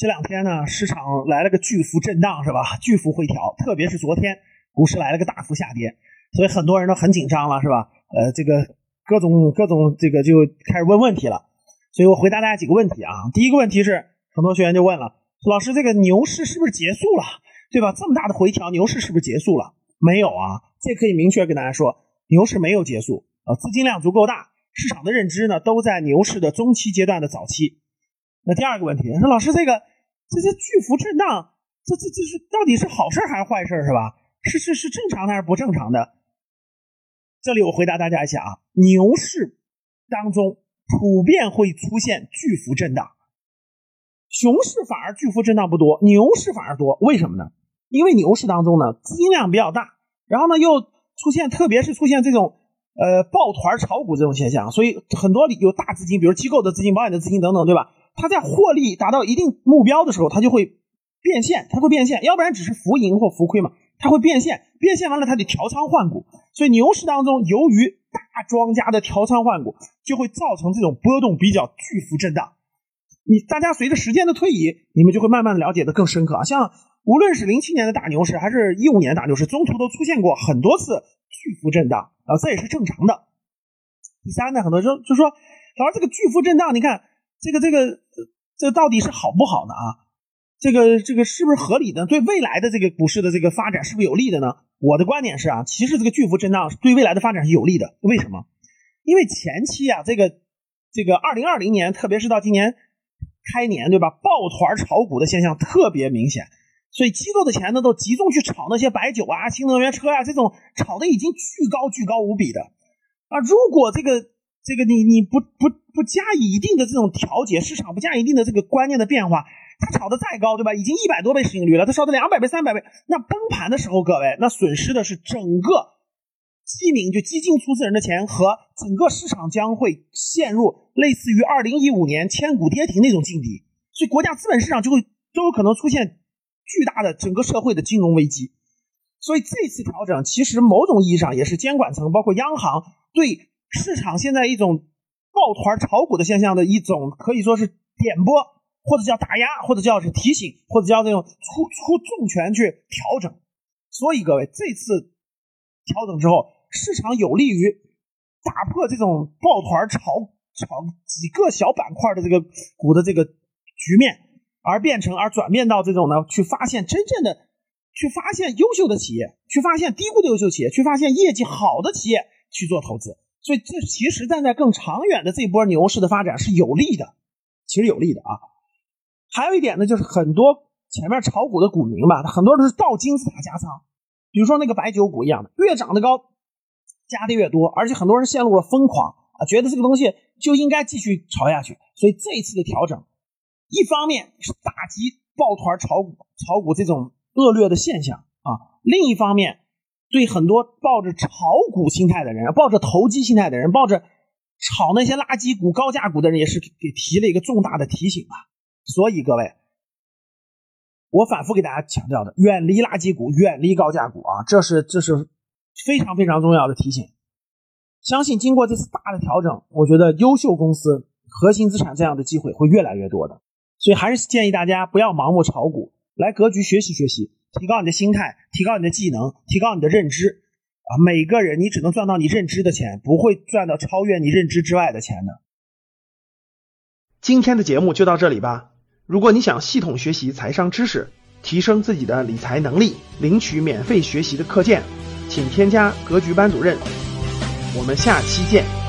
这两天呢，市场来了个巨幅震荡，是吧？巨幅回调，特别是昨天股市来了个大幅下跌，所以很多人都很紧张了，是吧？呃，这个各种各种这个就开始问问题了。所以我回答大家几个问题啊。第一个问题是，很多学员就问了，老师，这个牛市是不是结束了？对吧？这么大的回调，牛市是不是结束了？没有啊，这可以明确跟大家说，牛市没有结束啊，资金量足够大，市场的认知呢都在牛市的中期阶段的早期。那第二个问题说，老师，这个这些巨幅震荡，这这这是到底是好事还是坏事是吧？是是是正常的还是不正常的？这里我回答大家一下啊，牛市当中普遍会出现巨幅震荡，熊市反而巨幅震荡不多，牛市反而多，为什么呢？因为牛市当中呢资金量比较大，然后呢又出现特别是出现这种呃抱团炒股这种现象，所以很多有大资金，比如机构的资金、保险的资金等等，对吧？它在获利达到一定目标的时候，它就会变现，它会变现，要不然只是浮盈或浮亏嘛，它会变现，变现完了它得调仓换股，所以牛市当中，由于大庄家的调仓换股，就会造成这种波动比较巨幅震荡。你大家随着时间的推移，你们就会慢慢的了解的更深刻啊。像无论是零七年的大牛市，还是一五年大牛市，中途都出现过很多次巨幅震荡啊，这也是正常的。第三呢，很多人就说，老师这个巨幅震荡，你看。这个这个这到底是好不好呢啊？这个这个是不是合理的？对未来的这个股市的这个发展是不是有利的呢？我的观点是啊，其实这个巨幅震荡对未来的发展是有利的。为什么？因为前期啊，这个这个二零二零年，特别是到今年开年，对吧？抱团炒股的现象特别明显，所以机构的钱呢都集中去炒那些白酒啊、新能源车啊这种炒的已经巨高巨高无比的啊。如果这个这个你你不不不加以一定的这种调节，市场不加以一定的这个观念的变化，它炒的再高，对吧？已经一百多倍市盈率了，它烧的两百倍、三百倍，那崩盘的时候，各位，那损失的是整个基民就基金出资人的钱和整个市场将会陷入类似于二零一五年千股跌停那种境地，所以国家资本市场就会都有可能出现巨大的整个社会的金融危机。所以这次调整其实某种意义上也是监管层包括央行对。市场现在一种抱团炒股的现象的一种，可以说是点拨，或者叫打压，或者叫是提醒，或者叫那种出出重拳去调整。所以各位，这次调整之后，市场有利于打破这种抱团炒炒几个小板块的这个股的这个局面，而变成而转变到这种呢，去发现真正的，去发现优秀的企业，去发现低估的优秀企业，去发现业绩好的企业去做投资。所以这其实站在更长远的这波牛市的发展是有利的，其实有利的啊。还有一点呢，就是很多前面炒股的股民吧，很多都是倒金字塔加仓，比如说那个白酒股一样的，越涨得高，加的越多，而且很多人陷入了疯狂啊，觉得这个东西就应该继续炒下去。所以这一次的调整，一方面是打击抱团炒股、炒股这种恶劣的现象啊，另一方面。对很多抱着炒股心态的人，抱着投机心态的人，抱着炒那些垃圾股、高价股的人，也是给提了一个重大的提醒吧。所以各位，我反复给大家强调的，远离垃圾股，远离高价股啊，这是这是非常非常重要的提醒。相信经过这次大的调整，我觉得优秀公司、核心资产这样的机会会越来越多的。所以还是建议大家不要盲目炒股，来格局学习学习。提高你的心态，提高你的技能，提高你的认知啊！每个人你只能赚到你认知的钱，不会赚到超越你认知之外的钱的。今天的节目就到这里吧。如果你想系统学习财商知识，提升自己的理财能力，领取免费学习的课件，请添加格局班主任。我们下期见。